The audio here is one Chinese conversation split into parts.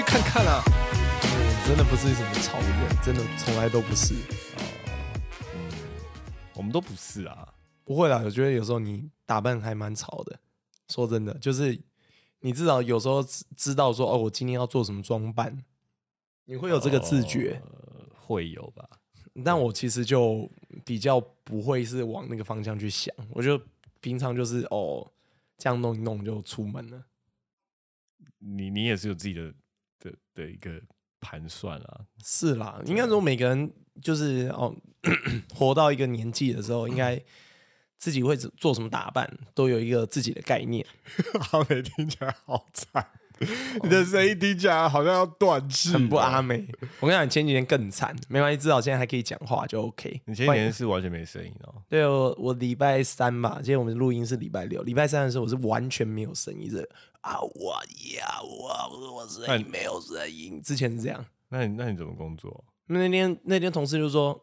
贴 IG 看看啊。我真的不是什么潮人，真的从来都不是。嗯，我们都不是啊。不会啦，我觉得有时候你打扮还蛮潮的。说真的，就是你至少有时候知知道说，哦，我今天要做什么装扮，你会有这个自觉。呃，会有吧？但我其实就比较不会是往那个方向去想，我就平常就是哦，这样弄一弄就出门了。你你也是有自己的的的一个盘算啊。是啦，应该说每个人就是哦，活到一个年纪的时候，应该自己会做什么打扮，都有一个自己的概念。好美听起来好惨，你的声音听起来好像要断气，很不阿美。我跟你讲，前几天更惨，没关系，至少现在还可以讲话，就 OK。你前几天是完全没声音哦。对，哦我礼拜三吧，今天我们录音是礼拜六，礼拜三的时候我是完全没有声音的啊，我呀，我我声音没有声音，之前是这样。那你那你怎么工作？那天那天同事就说，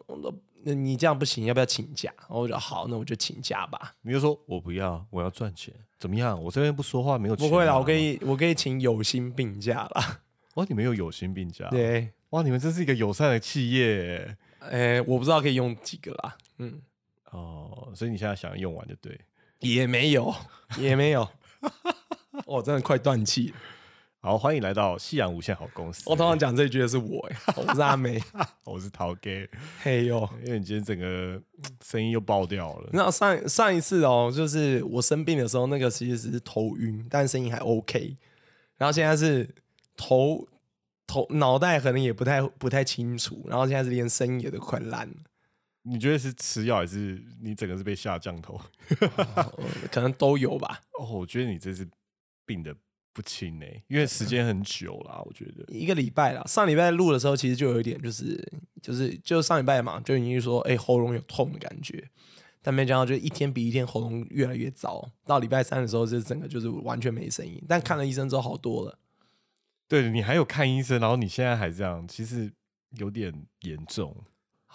那你这样不行，要不要请假？然后我就好，那我就请假吧。你就说我不要，我要赚钱，怎么样？我这边不说话没有？不会啦，我可以我可以请有薪病假啦。哇，你们有有薪病假？对，哇，你们真是一个友善的企业。哎，我不知道可以用几个啦。嗯，哦，所以你现在想用完就对，也没有，也没有。我 真的快断气了。好，欢迎来到夕阳无限好公司。我通常讲这句的是我，呀，我是阿梅，我是陶哥。嘿哟，因为你今天整个声音又爆掉了。那上上一次哦，就是我生病的时候，那个其实只是头晕，但声音还 OK。然后现在是头头脑袋可能也不太不太清楚，然后现在是连声音也都快烂了。你觉得是吃药还是你整个是被下降头？可能都有吧。哦，我觉得你这是病的不轻呢，因为时间很久了，我觉得一个礼拜了。上礼拜录的时候，其实就有一点，就是就是就上礼拜嘛，就已经说哎喉咙有痛的感觉，但没想到就一天比一天喉咙越来越糟。到礼拜三的时候，就整个就是完全没声音。但看了医生之后好多了。对你还有看医生，然后你现在还这样，其实有点严重。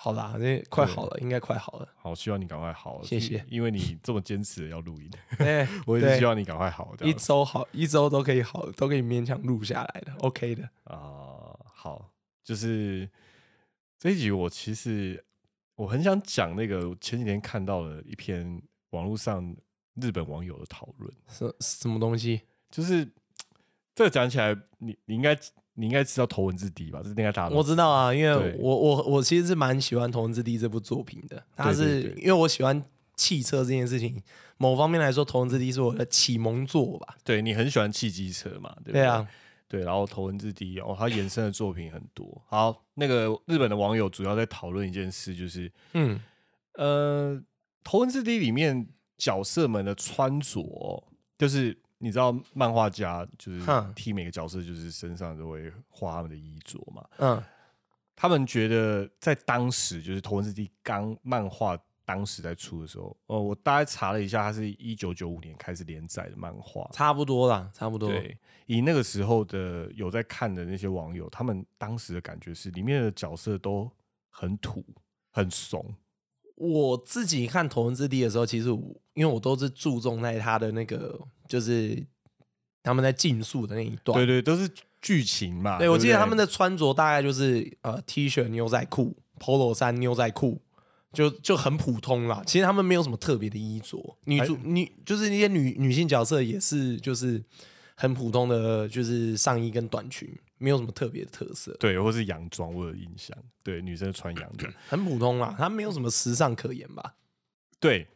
好啦，那快好了，应该快好了。好，希望你赶快好。谢谢，因为你这么坚持要录音，对，我也是希望你赶快好。一周好，一周都可以好，都可以勉强录下来的，OK 的。啊，好，就是这一集我其实我很想讲那个前几天看到了一篇网络上日本网友的讨论，什什么东西？就是这个讲起来，你你应该。你应该知道《头文字 D》吧？这是应该大家我知道啊，因为我我我其实是蛮喜欢《头文字 D》这部作品的。它是因为我喜欢汽车这件事情，某方面来说，《头文字 D》是我的启蒙作吧。对你很喜欢汽机车嘛？对不对啊？对，然后《头文字 D》哦，它衍生的作品很多。好，那个日本的网友主要在讨论一件事，就是嗯呃，《头文字 D》里面角色们的穿着，就是。你知道漫画家就是替每个角色就是身上都会画他们的衣着嘛？嗯，他们觉得在当时就是《头文字 D》刚漫画当时在出的时候，哦，我大概查了一下，它是一九九五年开始连载的漫画，差不多啦，差不多。对，以那个时候的有在看的那些网友，他们当时的感觉是里面的角色都很土、很怂。我自己看《头文字 D》的时候，其实因为我都是注重在他的那个。就是他们在竞速的那一段，对对，都是剧情嘛。对，我记得他们的穿着大概就是呃 T 恤、牛仔裤、Polo 衫、牛仔裤，就就很普通啦。其实他们没有什么特别的衣着，女主女就是那些女女性角色也是就是很普通的，就是上衣跟短裙，没有什么特别的特色。对，或是洋装，我有印象。对，女生穿洋装，很普通啦，她没有什么时尚可言吧？对。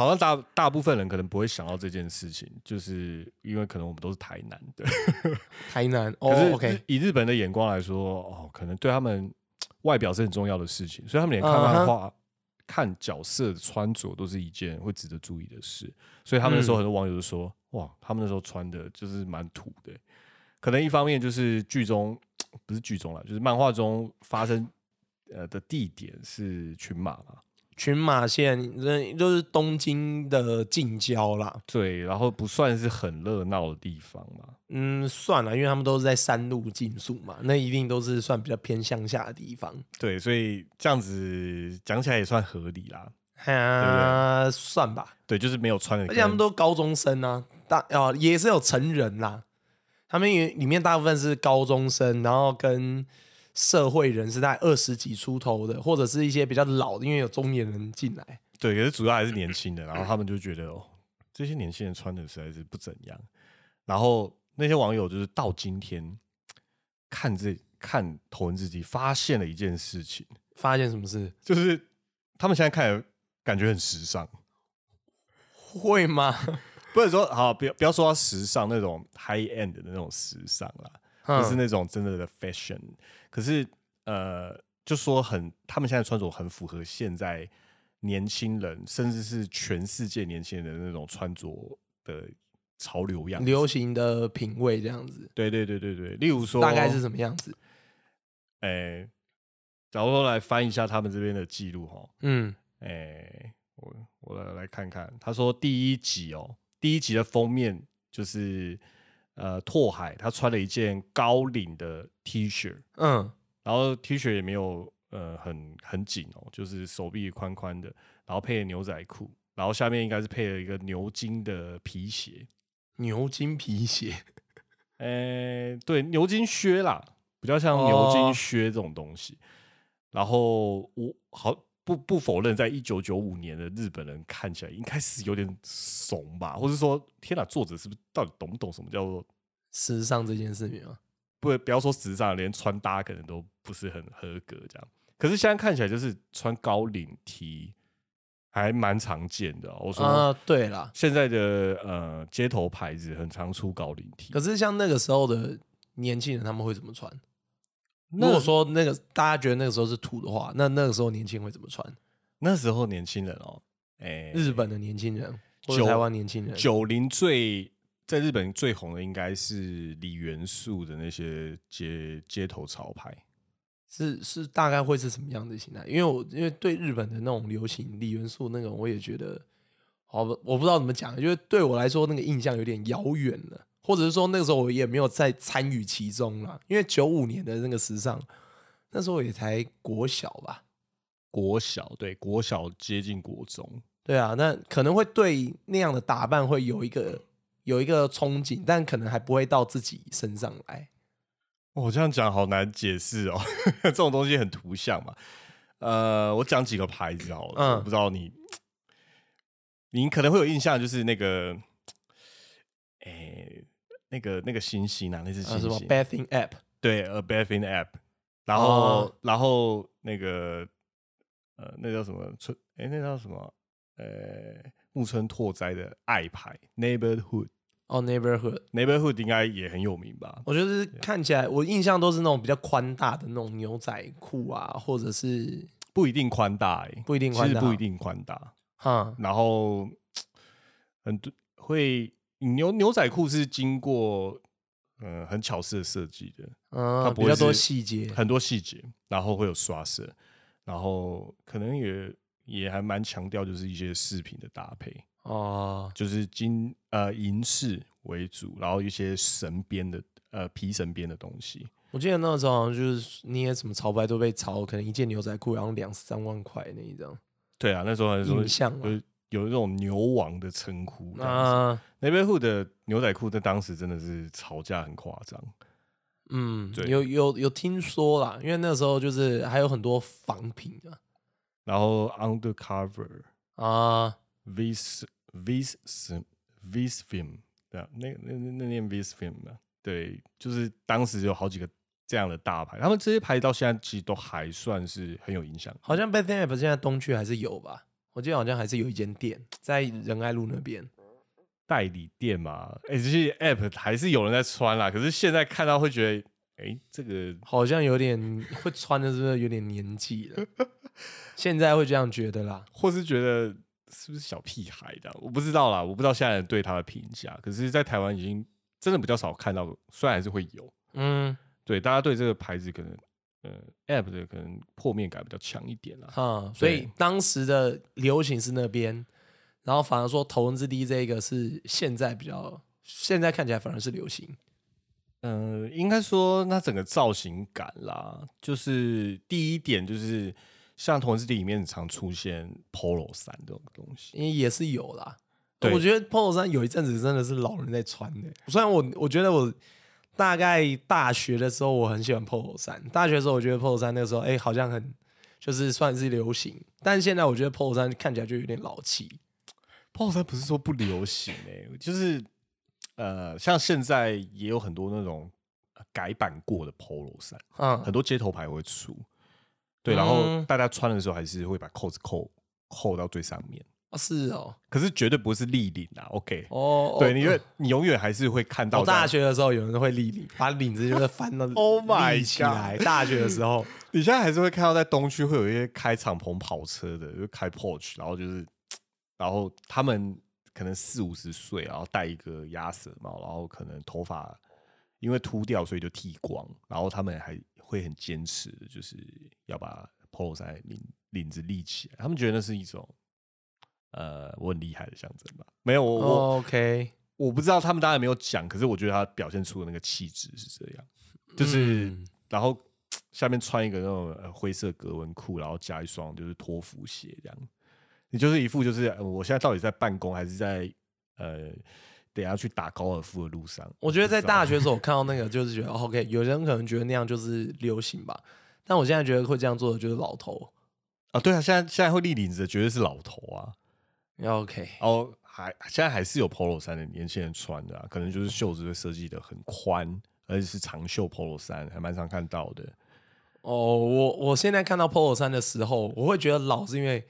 好像大大部分人可能不会想到这件事情，就是因为可能我们都是台南的，台南。可是以日本的眼光来说，哦，可能对他们外表是很重要的事情，所以他们连看漫画、看角色的穿着都是一件会值得注意的事。所以他们那时候很多网友就说：“哇，他们那时候穿的就是蛮土的。”可能一方面就是剧中不是剧中了，就是漫画中发生呃的地点是群马嘛。群马县，那就是东京的近郊啦。对，然后不算是很热闹的地方嘛。嗯，算了，因为他们都是在山路竞速嘛，那一定都是算比较偏乡下的地方。对，所以这样子讲起来也算合理啦。啊，算吧。对，就是没有穿的，而且他们都高中生啊，大啊也是有成人啦。他们里面大部分是高中生，然后跟社会人是在二十几出头的，或者是一些比较老的，因为有中年人进来。对，可是主要还是年轻的，然后他们就觉得哦，这些年轻人穿的实在是不怎样。然后那些网友就是到今天看这看头文字 D，发现了一件事情，发现什么事？就是他们现在看感觉很时尚，会吗？不是说好，不要不要说时尚那种 high end 的那种时尚啦，就是那种真的的 fashion。可是呃，就说很，他们现在穿着很符合现在年轻人，甚至是全世界年轻人的那种穿着的潮流样，流行的品味这样子。对对对对对，例如说大概是什么样子？哎，假如说来翻一下他们这边的记录哈，嗯，哎，我我来来看看，他说第一集哦。第一集的封面就是呃拓海，他穿了一件高领的 T 恤，嗯，然后 T 恤也没有呃很很紧哦，就是手臂宽宽的，然后配了牛仔裤，然后下面应该是配了一个牛津的皮鞋，牛津皮鞋，呃，对，牛津靴啦，比较像牛津靴这种东西，然后我好。不不否认，在一九九五年的日本人看起来应该是有点怂吧，或者说，天哪，作者是不是到底懂不懂什么叫做时尚这件事情啊？不，不要说时尚，连穿搭可能都不是很合格这样。可是现在看起来就是穿高领 T 还蛮常见的。我说啊，对了，现在的呃街头牌子很常出高领 T，可是像那个时候的年轻人他们会怎么穿？如果说那个大家觉得那个时候是土的话，那那个时候年轻会怎么穿？那时候年轻人哦，哎，日本的年轻人或者台湾年轻人，九零最在日本最红的应该是李元素的那些街街头潮牌，是是大概会是什么样的形态？因为我因为对日本的那种流行李元素那种，我也觉得好，我不知道怎么讲，因为对我来说那个印象有点遥远了。或者是说那个时候我也没有在参与其中了，因为九五年的那个时尚，那时候也才国小吧，国小对国小接近国中，对啊，那可能会对那样的打扮会有一个有一个憧憬，但可能还不会到自己身上来。我这样讲好难解释哦，这种东西很图像嘛。呃，我讲几个牌子好了，我不知道你，你可能会有印象，就是那个，哎。那个那个星星啊，那是星星。什么 bathing app？对，a bathing app。然后然后那个呃，那叫什么村？哎，那叫什么？呃，木村拓哉的爱牌 neighborhood。哦，neighborhood，neighborhood 应该也很有名吧？我觉得看起来，我印象都是那种比较宽大的那种牛仔裤啊，或者是不一定宽大，哎，不一定宽大，不一定宽大。哈，然后 很多会。牛牛仔裤是经过嗯很巧思的设计的，嗯，比较多细节，很多细节，然后会有刷色，然后可能也也还蛮强调就是一些饰品的搭配哦，就是金呃银饰为主，然后一些绳边的呃皮绳边的东西。我记得那时候好像就是捏什么潮牌都被炒，可能一件牛仔裤然后两三万块那一张。对啊，那时候还是印象有那种牛王的称呼啊，那边户的牛仔裤在当时真的是吵架很夸张。嗯，对有有有听说啦，因为那时候就是还有很多仿品啊。然后 Undercover 啊，Vis Vis Visfilm 对啊，那那那念 Visfilm 啊，对，就是当时有好几个这样的大牌，他们这些牌到现在其实都还算是很有影响。好像 Bad Thing App 现在东区还是有吧？我记得好像还是有一间店在仁爱路那边，代理店嘛。哎，这些 app 还是有人在穿啦。可是现在看到会觉得，哎，这个好像有点会穿的，是不是有点年纪了？现在会这样觉得啦，或是觉得是不是小屁孩的？我不知道啦，我不知道现在人对他的评价。可是，在台湾已经真的比较少看到，虽然还是会有，嗯，对，大家对这个牌子可能。呃，App 的可能破面感比较强一点啦，哈，所以当时的流行是那边，然后反而说头文字 D 这个是现在比较，现在看起来反而是流行。嗯，应该说那整个造型感啦，就是第一点就是像头文字 D 里面常出现 Polo 衫这种东西，因为也是有啦。我觉得 Polo 衫有一阵子真的是老人在穿的，虽然我我觉得我。大概大学的时候，我很喜欢 polo 衫。大学的时候，我觉得 polo 衫那个时候，哎，好像很就是算是流行。但现在我觉得 polo 衫看起来就有点老气。polo 衫不是说不流行哎，就是呃，像现在也有很多那种改版过的 polo 衫，嗯，很多街头牌会出。对，然后大家穿的时候还是会把扣子扣扣到最上面。啊，是哦，可是绝对不是立领啊，OK？哦，对，你为你永远还是会看到。我大学的时候有人会立领，把领子就是翻到，Oh my god！。大学的时候，你现在还是会看到在东区会有一些开敞篷跑车的，就开 Porsche，然后就是，然后他们可能四五十岁，然后戴一个鸭舌帽，然后可能头发因为秃掉，所以就剃光，然后他们还会很坚持，就是要把 Polo 衫领领子立起来，他们觉得那是一种。呃，我很厉害的象征吧？没有，我我 OK，我不知道他们当然没有讲，可是我觉得他表现出的那个气质是这样，就是然后 下面穿一个那种灰色格纹裤，然后加一双就是托福鞋，这样，你就是一副就是我现在到底在办公还是在呃等下去打高尔夫的路上？我觉得在大学的时候 我看到那个就是觉得 OK，有人可能觉得那样就是流行吧，但我现在觉得会这样做的就是老头啊，对啊，现在现在会立领子的绝对是老头啊。OK，哦，还现在还是有 Polo 衫的年轻人穿的，可能就是袖子会设计的很宽，而且是长袖 Polo 衫，还蛮常看到的。哦，我我现在看到 Polo 衫的时候，我会觉得老，是因为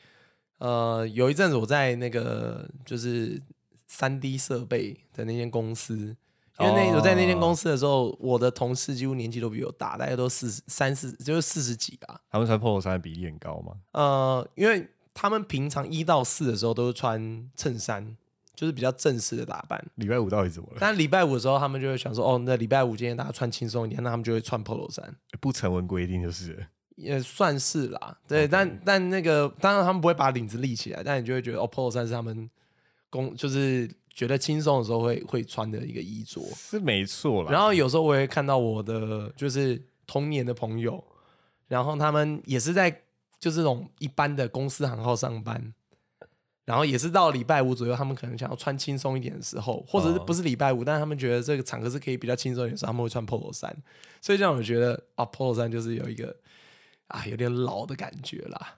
呃，有一阵子我在那个就是三 D 设备的那间公司，因为那我在那间公司的时候，我的同事几乎年纪都比我大，大概都四十三四，就是四十几吧。他们穿 Polo 衫的比例很高吗？呃，因为。他们平常一到四的时候都是穿衬衫，就是比较正式的打扮。礼拜五到底怎么了？但礼拜五的时候，他们就会想说：“哦，那礼拜五今天大家穿轻松一点。”那他们就会穿 polo 衫，不成文规定就是，也算是啦。对，但但那个当然他们不会把领子立起来，但你就会觉得哦，polo 衫是他们工就是觉得轻松的时候会会穿的一个衣着，是没错啦。然后有时候我也看到我的就是童年的朋友，然后他们也是在。就这种一般的公司行号上班，然后也是到礼拜五左右，他们可能想要穿轻松一点的时候，或者是不是礼拜五，但是他们觉得这个场合是可以比较轻松一点的时候，他们会穿 polo 衫。所以这样我觉得啊，polo 衫就是有一个啊有点老的感觉啦。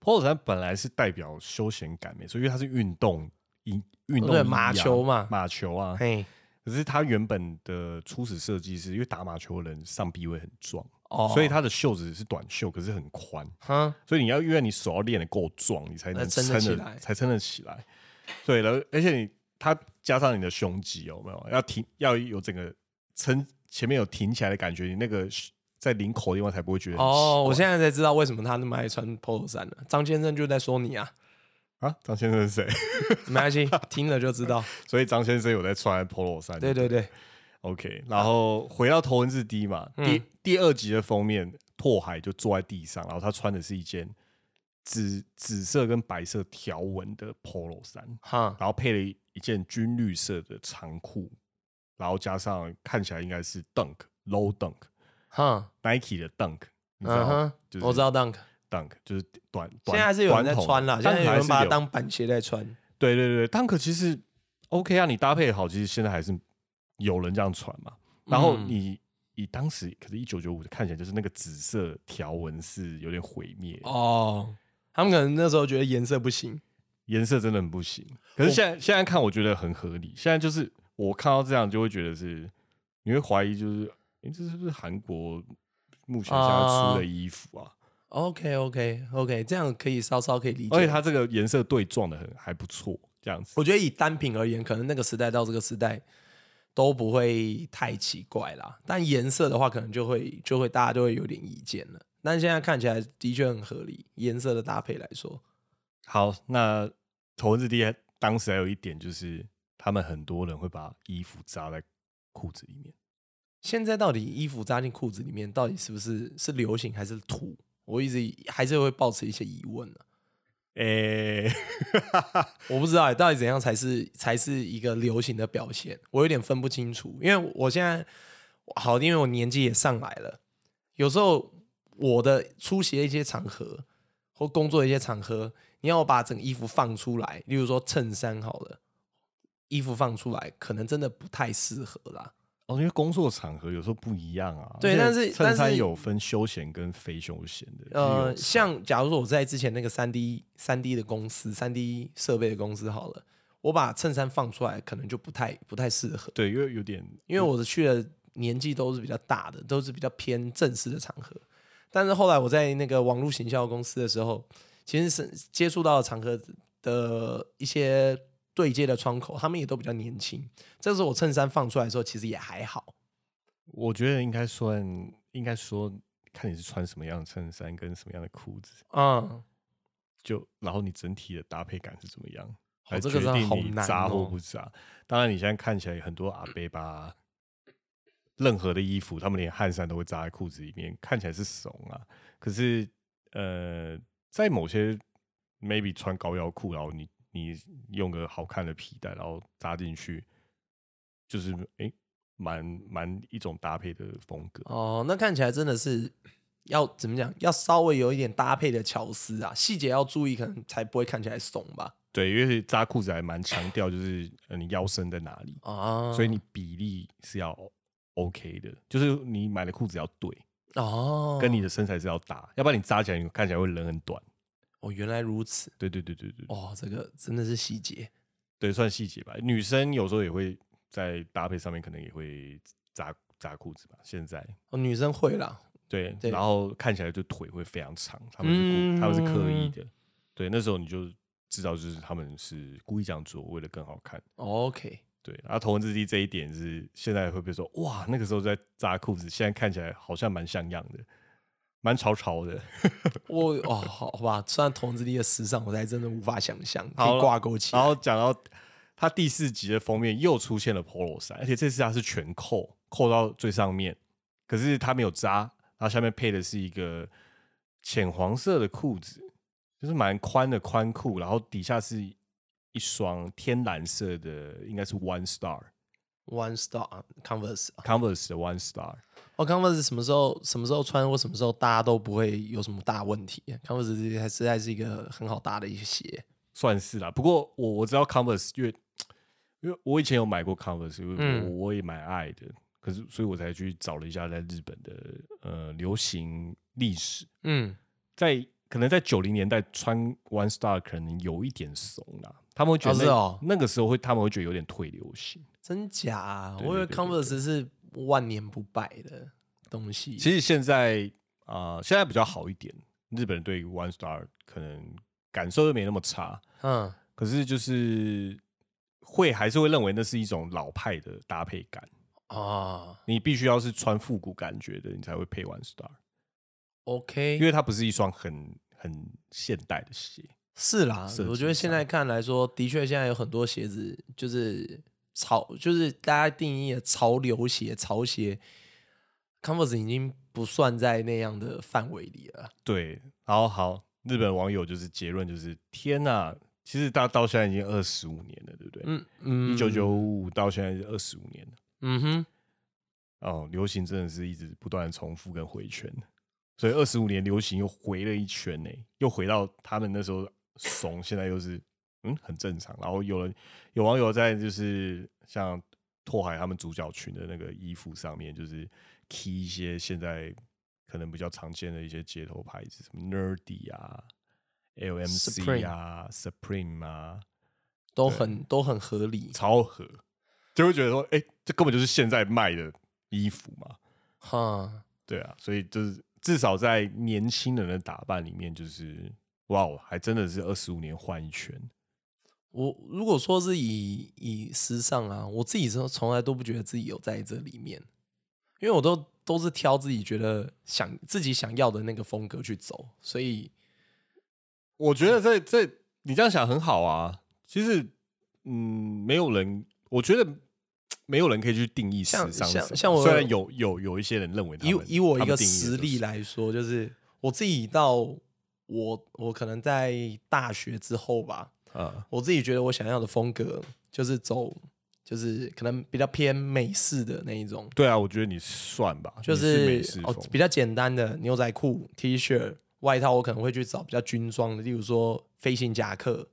polo 衫本来是代表休闲感，没错，因为它是运动运运动马球嘛，马球啊。嘿，可是它原本的初始设计是因为打马球的人上臂会很壮。所以它的袖子是短袖，可是很宽。所以你要因为你手要练得够壮，你才能撑得起来，才撑得起来。对了，而且你它加上你的胸肌有没有？要挺，要有整个撑前面有挺起来的感觉，你那个在领口的地方才不会觉得。哦，我现在才知道为什么他那么爱穿 polo 衫了。张先生就在说你啊啊！张先生是谁？没关系，听了就知道。所以张先生有在穿 polo 衫。对对对。OK，然后回到头文字 D 嘛，第第二集的封面，拓海就坐在地上，然后他穿的是一件紫紫色跟白色条纹的 Polo 衫，哈，然后配了一件军绿色的长裤，然后加上看起来应该是 Dunk Low Dunk，哈，Nike 的 Dunk，你知道我知道 Dunk，Dunk 就是短短，现在还是有人在穿啦，现在有人把它当板鞋在穿。对对对，Dunk 其实 OK 啊，你搭配好，其实现在还是。有人这样传嘛？然后你以当时可是一九九五看起来就是那个紫色条纹是有点毁灭哦。他们可能那时候觉得颜色不行，颜色真的很不行。可是现在现在看，我觉得很合理。现在就是我看到这样就会觉得是，你会怀疑就是，哎，这是不是韩国目前想要出的衣服啊？OK OK OK，这样可以稍稍可以理解。而且它这个颜色对撞的很还不错，这样子。我觉得以单品而言，可能那个时代到这个时代。都不会太奇怪啦，但颜色的话，可能就会就会大家就会有点意见了。但现在看起来的确很合理，颜色的搭配来说。好，那头字 D 当时还有一点就是，他们很多人会把衣服扎在裤子里面。现在到底衣服扎进裤子里面，到底是不是是流行还是土？我一直还是会保持一些疑问呢。诶，我不知道到底怎样才是才是一个流行的表现，我有点分不清楚。因为我现在好，因为我年纪也上来了，有时候我的出席的一些场合或工作的一些场合，你要我把整衣服放出来，例如说衬衫好了，衣服放出来，可能真的不太适合啦。哦，因为工作场合有时候不一样啊。对，但是衬衫有分休闲跟非休闲的。呃，像假如说我在之前那个三 D 三 D 的公司，三 D 设备的公司好了，我把衬衫放出来，可能就不太不太适合。对，因为有点，因为我的去的年纪都是比较大的，都是比较偏正式的场合。但是后来我在那个网络行销公司的时候，其实是接触到场合的一些。对接的窗口，他们也都比较年轻。这时候我衬衫放出来的时候，其实也还好。我觉得应该算，应该说，看你是穿什么样的衬衫跟什么样的裤子，嗯，就然后你整体的搭配感是怎么样，来决定你扎或不扎。当然，你现在看起来很多阿贝巴，任何的衣服，他们连汗衫都会扎在裤子里面，看起来是怂啊。可是，呃，在某些 maybe 穿高腰裤，然后你。你用个好看的皮带，然后扎进去，就是哎，蛮蛮一种搭配的风格哦。那看起来真的是要怎么讲？要稍微有一点搭配的巧思啊，细节要注意，可能才不会看起来怂吧。对，因为扎裤子还蛮强调，就是你腰身在哪里啊，所以你比例是要 OK 的，就是你买的裤子要对哦，跟你的身材是要搭，要不然你扎起来你看起来会人很短。哦，原来如此。对对对对对。哦，这个真的是细节。对，算细节吧。女生有时候也会在搭配上面，可能也会扎扎裤子吧。现在哦，女生会啦。对，然后看起来就腿会非常长，他们是他们是刻意的。对，那时候你就知道，就是他们是故意这样做，为了更好看。OK。对，然后头文字 D 这一点是现在会不会说，哇，那个时候在扎裤子，现在看起来好像蛮像样的。蛮潮潮的，我哦，好吧，虽然同志力的时尚，我才真的无法想象可以挂钩起来。然后讲到他第四集的封面又出现了 polo 衫，而且这次它是全扣，扣到最上面，可是它没有扎，然后下面配的是一个浅黄色的裤子，就是蛮宽的宽裤，然后底下是一双天蓝色的，应该是 One Star，One Star Converse，Converse 的 One Star。哦，Converse 什么时候什么时候穿或什么时候搭都不会有什么大问题。Converse 还实在是一个很好搭的一个鞋，算是啦。不过我我知道 Converse，因为因为我以前有买过 Converse，因为我我也蛮爱的。可是所以我才去找了一下在日本的呃流行历史。嗯，在可能在九零年代穿 One Star 可能有一点怂啦，他们会觉得那个时候会他们会觉得有点退流行。真假？我以为 Converse 是。万年不败的东西，其实现在啊，现在比较好一点。日本人对 One Star 可能感受又没那么差，嗯，可是就是会还是会认为那是一种老派的搭配感啊。你必须要是穿复古感觉的，你才会配 One Star。OK，因为它不是一双很很现代的鞋。是啦，我觉得现在看来说，的确现在有很多鞋子就是。潮就是大家定义的潮流鞋、潮鞋，Converse 已经不算在那样的范围里了。对，好好，日本网友就是结论就是：天呐，其实到到现在已经二十五年了，对不对？嗯嗯，一九九五到现在是二十五年了。嗯哼，哦，流行真的是一直不断的重复跟回圈，所以二十五年流行又回了一圈呢，又回到他们那时候怂，现在又是。嗯，很正常。然后有人有网友在就是像拓海他们主角群的那个衣服上面，就是 key 一些现在可能比较常见的一些街头牌子，什么 Nerdy 啊、LMC 啊、Supreme 啊，都很都很合理，超合，就会觉得说，哎，这根本就是现在卖的衣服嘛。哈，对啊，所以就是至少在年轻人的打扮里面，就是哇，还真的是二十五年换一圈。我如果说是以以时尚啊，我自己从从来都不觉得自己有在这里面，因为我都都是挑自己觉得想自己想要的那个风格去走，所以我觉得这这你这样想很好啊。其实，嗯，没有人，我觉得没有人可以去定义时尚。像像我，虽然有有有一些人认为，以以我一个实力来说，就是我自己到我我可能在大学之后吧。啊，我自己觉得我想要的风格就是走，就是可能比较偏美式的那一种。对啊，我觉得你算吧，就是哦比较简单的牛仔裤、T 恤、外套，我可能会去找比较军装的，例如说飞行夹克，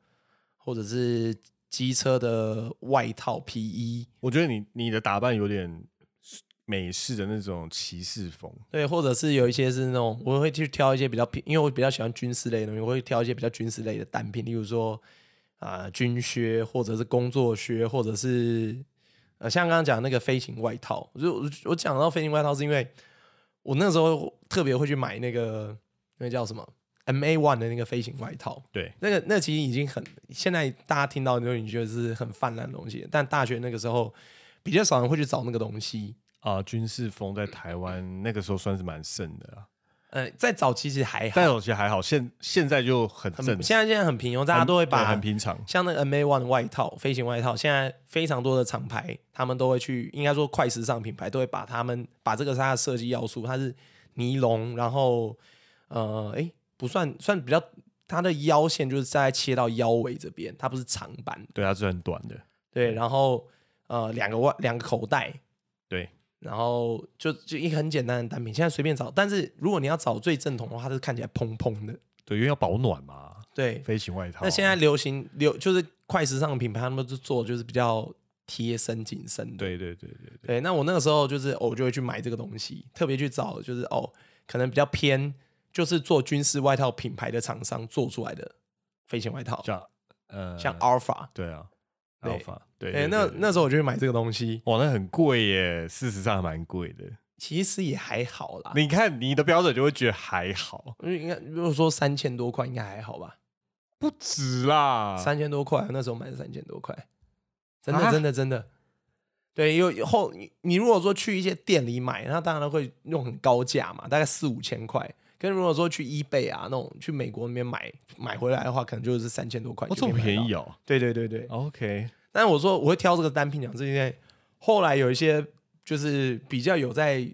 或者是机车的外套皮衣。我觉得你你的打扮有点美式的那种骑士风，对，或者是有一些是那种，我会去挑一些比较偏，因为我比较喜欢军事类的东西，我会挑一些比较军事类的单品，例如说啊军靴，或者是工作靴，或者是呃像刚刚讲那个飞行外套，就我讲到飞行外套是因为我那时候特别会去买那个那个叫什么 M A One 的那个飞行外套，对，那个那其实已经很现在大家听到就你觉得是很泛滥的东西，但大学那个时候。比较少人会去找那个东西啊，军事风在台湾那个时候算是蛮盛的啊。呃，在早期其实还好，在早期还好，现现在就很正。现在现在很平庸，大家都会把很平常，像那个 M A One 外套、飞行外套，现在非常多的厂牌，他们都会去，应该说快时尚品牌都会把他们把这个是它的设计要素，它是尼龙，然后呃，哎，不算算比较，它的腰线就是在切到腰围这边，它不是长版，对，它是很短的，对，然后。呃，两个外两个口袋，对，然后就就一个很简单的单品，现在随便找。但是如果你要找最正统的话，它是看起来蓬蓬的，对，因为要保暖嘛。对，飞行外套。那现在流行流就是快时尚的品牌，他们就做就是比较贴身紧身的。对对对对对。那我那个时候就是我就会去买这个东西，特别去找就是哦，可能比较偏就是做军事外套品牌的厂商做出来的飞行外套，像呃像 Alpha，对啊。Alpha 对，哎，那那时候我就去买这个东西，哇，那很贵耶，事实上蛮贵的。其实也还好啦，你看你的标准就会觉得还好，因为应该如果说三千多块，应该还好吧？不止啦，三千多块，那时候买的三千多块，真的真的真的。对，因为后你你如果说去一些店里买，那当然会用很高价嘛，大概四五千块。跟如果说去 eBay 啊那种去美国那边买买回来的话，可能就是三千多块。这么便宜哦？对对对对。OK。但是我说我会挑这个单品讲，是因为后来有一些就是比较有在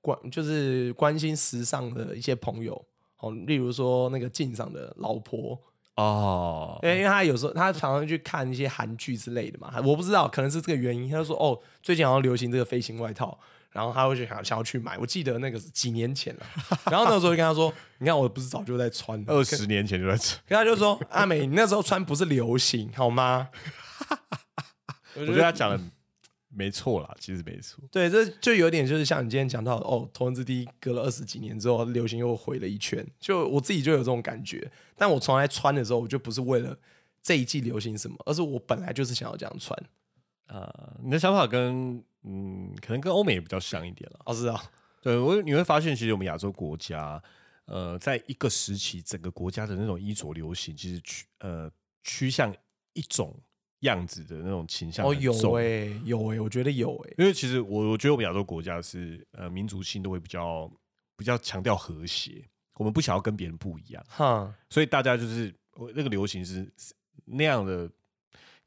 关，就是关心时尚的一些朋友，哦，例如说那个镜上的老婆哦，因为因为他有时候他常常去看一些韩剧之类的嘛，我不知道可能是这个原因，他就说哦，最近好像流行这个飞行外套。然后他会去想想要去买，我记得那个是几年前了。然后那时候就跟他说：“你看，我不是早就在穿，二十年前就在穿。”跟他就说：“阿美，你那时候穿不是流行好吗？” 我觉得他讲的没错啦，其实没错。对，这就有点就是像你今天讲到哦，头文字 D 隔了二十几年之后，流行又回了一圈。就我自己就有这种感觉，但我从来穿的时候，我就不是为了这一季流行什么，而是我本来就是想要这样穿。呃，你的想法跟。嗯，可能跟欧美也比较像一点了。哦，是啊，对我你会发现，其实我们亚洲国家，呃，在一个时期，整个国家的那种衣着流行，其实趋呃趋向一种样子的那种倾向。哦，有哎，有哎，我觉得有哎，因为其实我我觉得我们亚洲国家是呃民族性都会比较比较强调和谐，我们不想要跟别人不一样，哈，所以大家就是那个流行是那样的。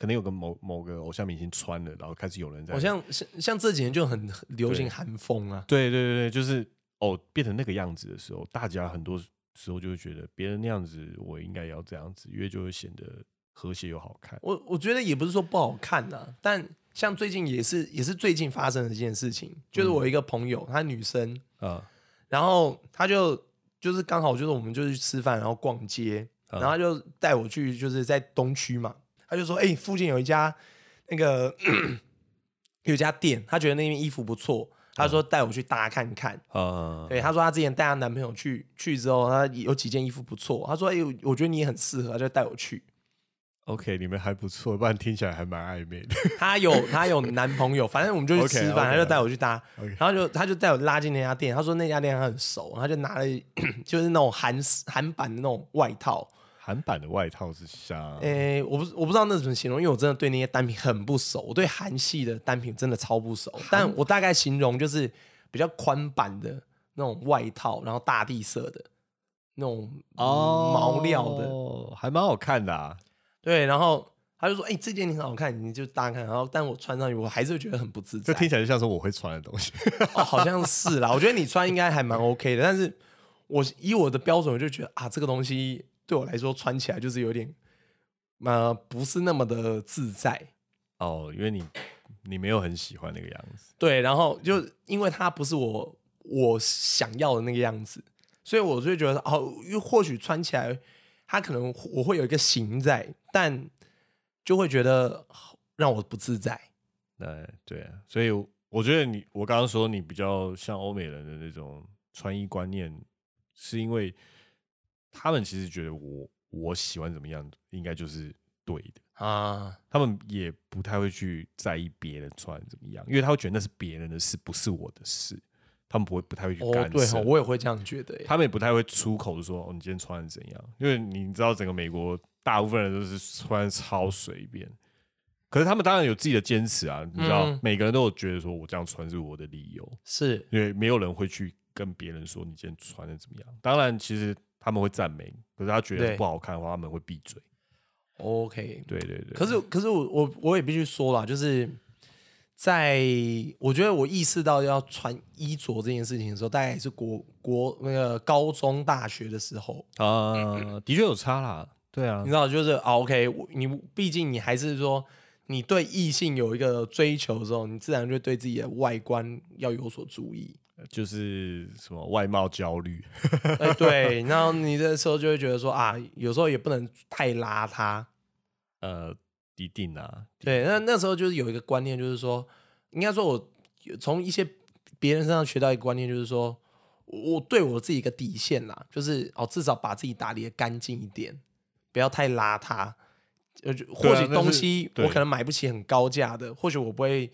可能有个某某个偶像明星穿了，然后开始有人在，好像像像这几年就很流行韩风啊。对对对对，就是哦，变成那个样子的时候，大家很多时候就会觉得别人那样子，我应该也要这样子，因为就会显得和谐又好看。我我觉得也不是说不好看呐，但像最近也是也是最近发生的一件事情，就是我一个朋友，她女生啊，然后她就就是刚好就是我们就是去吃饭，然后逛街，然后就带我去就是在东区嘛。他就说：“哎，附近有一家那个 有一家店，他觉得那边衣服不错。他说带我去搭看看。啊，对，他说他之前带她男朋友去，去之后他有几件衣服不错。他说：哎，我觉得你也很适合，他就带我去。OK，你们还不错，不然听起来还蛮暧昧的。他有他有男朋友，反正我们就去吃饭，他就带我去搭，然后就他就带我拉进那家店。他说那家店他很熟，他就拿了 就是那种韩韩版的那种外套。”韩版的外套是像，诶，我不我不知道那怎么形容，因为我真的对那些单品很不熟，我对韩系的单品真的超不熟。但我大概形容就是比较宽版的那种外套，然后大地色的那种毛料的，还蛮好看的。啊。对，然后他就说：“哎，这件你很好看，你就大家看。”然后，但我穿上去，我还是觉得很不自在。这听起来就像是我会穿的东西，好像是啦。我觉得你穿应该还蛮 OK 的，但是我以我的标准，我就觉得啊，这个东西。对我来说，穿起来就是有点，呃，不是那么的自在哦，因为你你没有很喜欢那个样子。对，然后就因为它不是我我想要的那个样子，所以我就觉得哦，又或许穿起来它可能我会有一个型在，但就会觉得让我不自在。对对啊，所以我觉得你我刚刚说你比较像欧美人的那种穿衣观念，是因为他们其实觉得我我喜欢怎么样，应该就是对的啊。他们也不太会去在意别人穿怎么样，因为他会觉得那是别人的事，不是我的事。他们不会不太会去干涉。对，我也会这样觉得。他们也不太会出口说：“哦，你今天穿的怎样？”因为你知道，整个美国大部分人都是穿超随便。可是他们当然有自己的坚持啊，你知道，每个人都有觉得说我这样穿是我的理由，是因为没有人会去跟别人说你今天穿的怎么样。当然，其实他们会赞美，可是他觉得不好看的话，他们会闭嘴。OK，对对对。可是可是我我我也必须说了，就是在我觉得我意识到要穿衣着这件事情的时候，大概是国国那个高中大学的时候啊，的确有差啦。对啊，你知道，就是 OK，你毕竟你还是说。你对异性有一个追求的时候，你自然就对自己的外观要有所注意，就是什么外貌焦虑。哎，对，然后你这时候就会觉得说啊，有时候也不能太邋遢。呃，一定啊。对，那那时候就是有一个观念，就是说，应该说，我从一些别人身上学到一个观念，就是说，我对我自己一个底线啦，就是哦，至少把自己打理的干净一点，不要太邋遢。呃，或许东西我可能买不起很高价的，或许我不会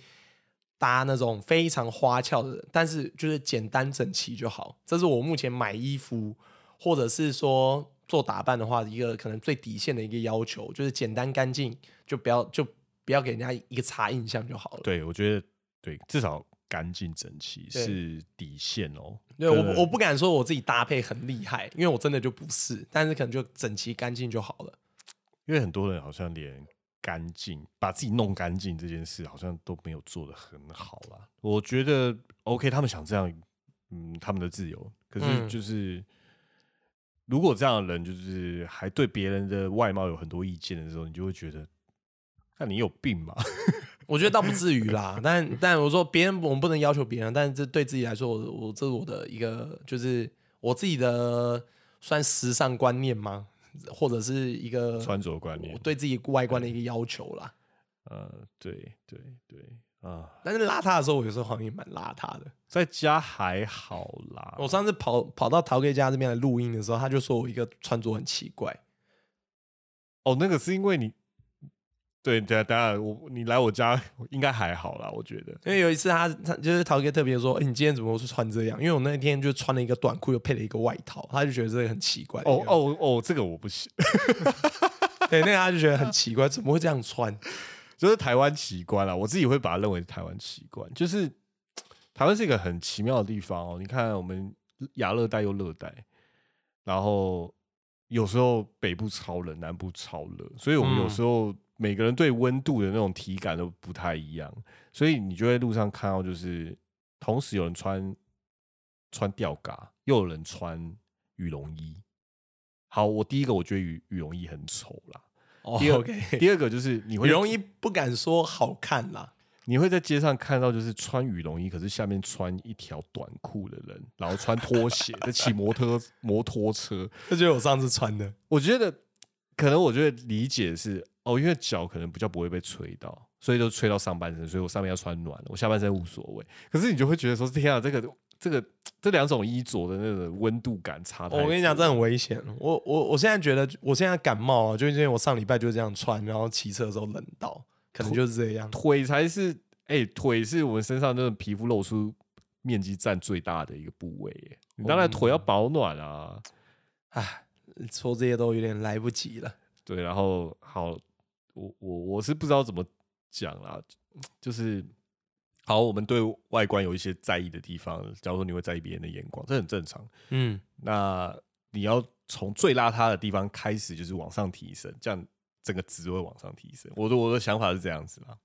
搭那种非常花俏的，但是就是简单整齐就好。这是我目前买衣服或者是说做打扮的话，一个可能最底线的一个要求，就是简单干净，就不要就不要给人家一个差印象就好了。对，我觉得对，至少干净整齐是底线哦。对我我不敢说我自己搭配很厉害，因为我真的就不是，但是可能就整齐干净就好了。因为很多人好像连干净把自己弄干净这件事，好像都没有做的很好啦。我觉得 OK，他们想这样，嗯，他们的自由。可是就是，如果这样的人就是还对别人的外貌有很多意见的时候，你就会觉得，那你有病吧？我觉得倒不至于啦。但但我说别人，我们不能要求别人，但是这对自己来说，我我这是我的一个，就是我自己的算时尚观念吗？或者是一个穿着观念，对自己外观的一个要求啦。呃，对对对啊！但是邋遢的时候，我有时候好像也蛮邋遢的。在家还好啦。我上次跑跑到陶哥家这边来录音的时候，他就说我一个穿着很奇怪。哦，那个是因为你。对，等下等下，我你来我家应该还好啦，我觉得。因为有一次他他就是陶哥特别说，哎，你今天怎么是穿这样？因为我那天就穿了一个短裤，又配了一个外套，他就觉得这个很奇怪。哦哦哦，这个我不行。对，那个他就觉得很奇怪，怎么会这样穿？就是台湾奇观啦，我自己会把它认为台湾奇观。就是台湾是一个很奇妙的地方哦。你看，我们亚热带又热带，然后有时候北部超冷，南部超热，所以我们有时候。每个人对温度的那种体感都不太一样，所以你就在路上看到，就是同时有人穿穿吊嘎，又有人穿羽绒衣。好，我第一个我觉得羽羽绒衣很丑啦。第二，第二个就是你会羽绒衣不敢说好看啦，你会在街上看到就是穿羽绒衣，可是下面穿一条短裤的人，然后穿拖鞋在骑摩托摩托车，这就是我上次穿的。我觉得可能我觉得理解是。哦，因为脚可能比较不会被吹到，所以就吹到上半身，所以我上面要穿暖，我下半身无所谓。可是你就会觉得说，天啊，这个这个这两种衣着的那个温度感差太。我跟你讲，这很危险。我我我现在觉得，我现在感冒啊，就因为我上礼拜就这样穿，然后骑车的时候冷到，可能就是这样。腿才是，哎，腿是我们身上那个皮肤露出面积占最大的一个部位，耶。你当然腿要保暖啊。唉，说这些都有点来不及了。对，然后好。我我我是不知道怎么讲啦，就是好，我们对外观有一些在意的地方，假如说你会在意别人的眼光，这很正常。嗯，那你要从最邋遢的地方开始，就是往上提升，这样整个值会往上提升。我的我的想法是这样子啦，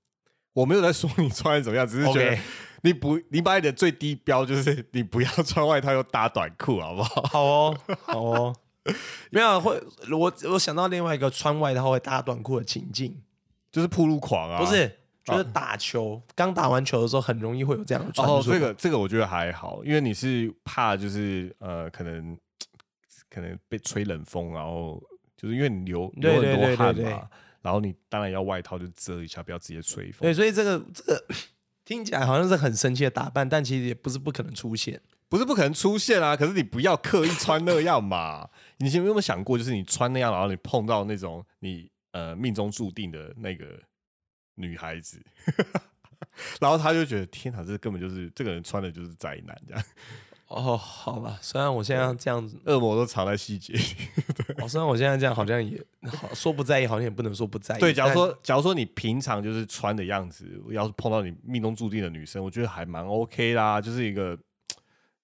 我没有在说你穿的怎么样，只是觉得 你不你把你的最低标就是你不要穿外套又搭短裤，好不好？好哦，好哦。没有会，我我想到另外一个穿外套会搭短裤的情境，就是铺路狂啊，不是，就是打球，刚打完球的时候很容易会有这样的穿。哦，这个这个我觉得还好，因为你是怕就是呃，可能可能被吹冷风，然后就是因为你流流很多汗嘛，然后你当然要外套就遮一下，不要直接吹风。对，所以这个这个听起来好像是很生气的打扮，但其实也不是不可能出现，不是不可能出现啊。可是你不要刻意穿那样嘛。你有没有想过，就是你穿那样，然后你碰到那种你呃命中注定的那个女孩子，然后他就觉得天哪，这根本就是这个人穿的就是宅男这样。哦，好吧，虽然我现在这样子，恶魔都藏在细节里。哦，虽然我现在这样好像也好说不在意，好像也不能说不在意。对，假如说，假如说你平常就是穿的样子，要是碰到你命中注定的女生，我觉得还蛮 OK 啦，就是一个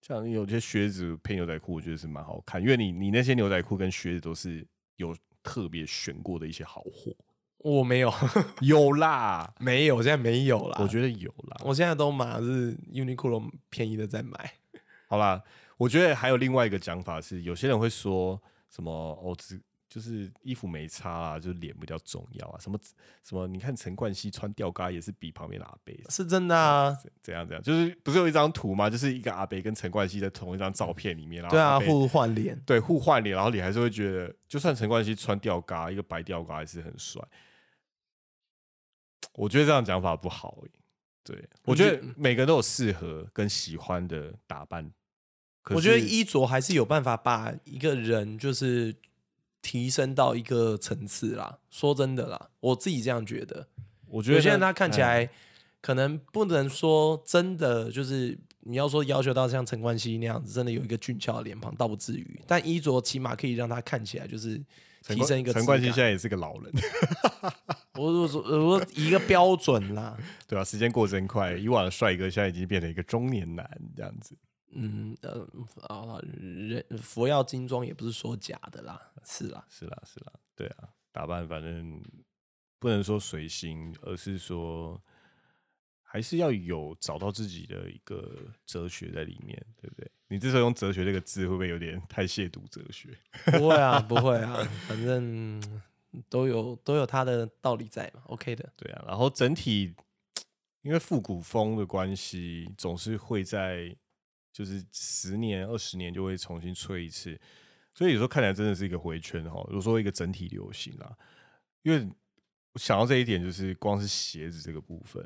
像有些靴子配牛仔裤，我觉得是蛮好看，因为你你那些牛仔裤跟靴子都是有特别选过的一些好货。我没有，有啦，没有，现在没有啦。我觉得有啦，我现在都买是 Uniqlo 便宜的在买。好啦，我觉得还有另外一个讲法是，有些人会说什么哦，只就是衣服没差啊，就是脸比较重要啊，什么什么？你看陈冠希穿吊嘎也是比旁边的阿贝，是真的啊？怎样怎样？就是不是有一张图吗？就是一个阿贝跟陈冠希在同一张照片里面，然后对啊，互换脸，对，互换脸，然后你还是会觉得，就算陈冠希穿吊嘎，一个白吊嘎还是很帅。我觉得这样讲法不好，对我觉得每个人都有适合跟喜欢的打扮。我觉得衣着还是有办法把一个人就是提升到一个层次啦。说真的啦，我自己这样觉得。我觉得现在他看起来可能不能说真的，就是你要说要求到像陈冠希那样子，真的有一个俊俏的脸庞，倒不至于。但衣着起码可以让他看起来就是提升一个。陈冠希现在也是个老人。我我说我一个标准啦。对啊，时间过真快，以往的帅哥现在已经变成一个中年男这样子。嗯呃啊，人佛要金装也不是说假的啦，是啦是啦是啦，对啊，打扮反正不能说随心，而是说还是要有找到自己的一个哲学在里面，对不对？你这时候用哲学这个字，会不会有点太亵渎哲学？不会啊，不会啊，反正都有都有它的道理在嘛，OK 的。对啊，然后整体因为复古风的关系，总是会在。就是十年、二十年就会重新吹一次，所以有时候看起来真的是一个回圈哈。如果说一个整体流行啊，因为我想到这一点，就是光是鞋子这个部分，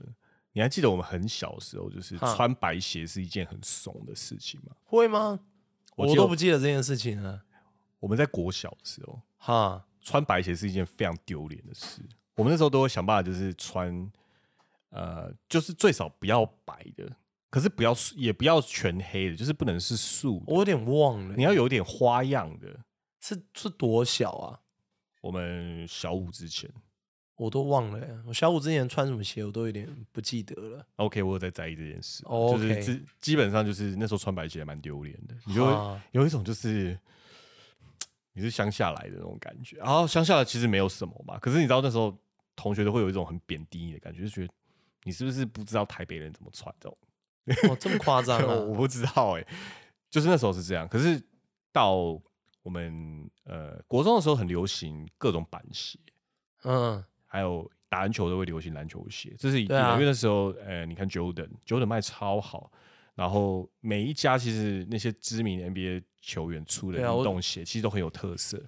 你还记得我们很小的时候，就是穿白鞋是一件很怂的事情吗？会吗？我都不记得这件事情了。我们在国小的时候，哈，穿白鞋是一件非常丢脸的事。我们那时候都会想办法，就是穿，呃，就是最少不要白的。可是不要也不要全黑的，就是不能是素。我有点忘了，你要有点花样的。是是多小啊？我们小五之前，我都忘了。我小五之前穿什么鞋，我都有点不记得了。OK，我有在在意这件事。就是基基本上就是那时候穿白鞋蛮丢脸的，你就有一种就是你是乡下来的那种感觉。然后乡下来其实没有什么嘛，可是你知道那时候同学都会有一种很贬低你的感觉，就觉得你是不是不知道台北人怎么穿这种。哦，这么夸张啊！我不知道哎，就是那时候是这样。可是到我们呃国中的时候，很流行各种板鞋，嗯，还有打篮球都会流行篮球鞋，这是一定的因为那时候，呃，你看 Jordan，Jordan 卖超好，然后每一家其实那些知名 NBA 球员出的运动鞋，其实都很有特色。